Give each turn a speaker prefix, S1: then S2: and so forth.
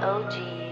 S1: OG.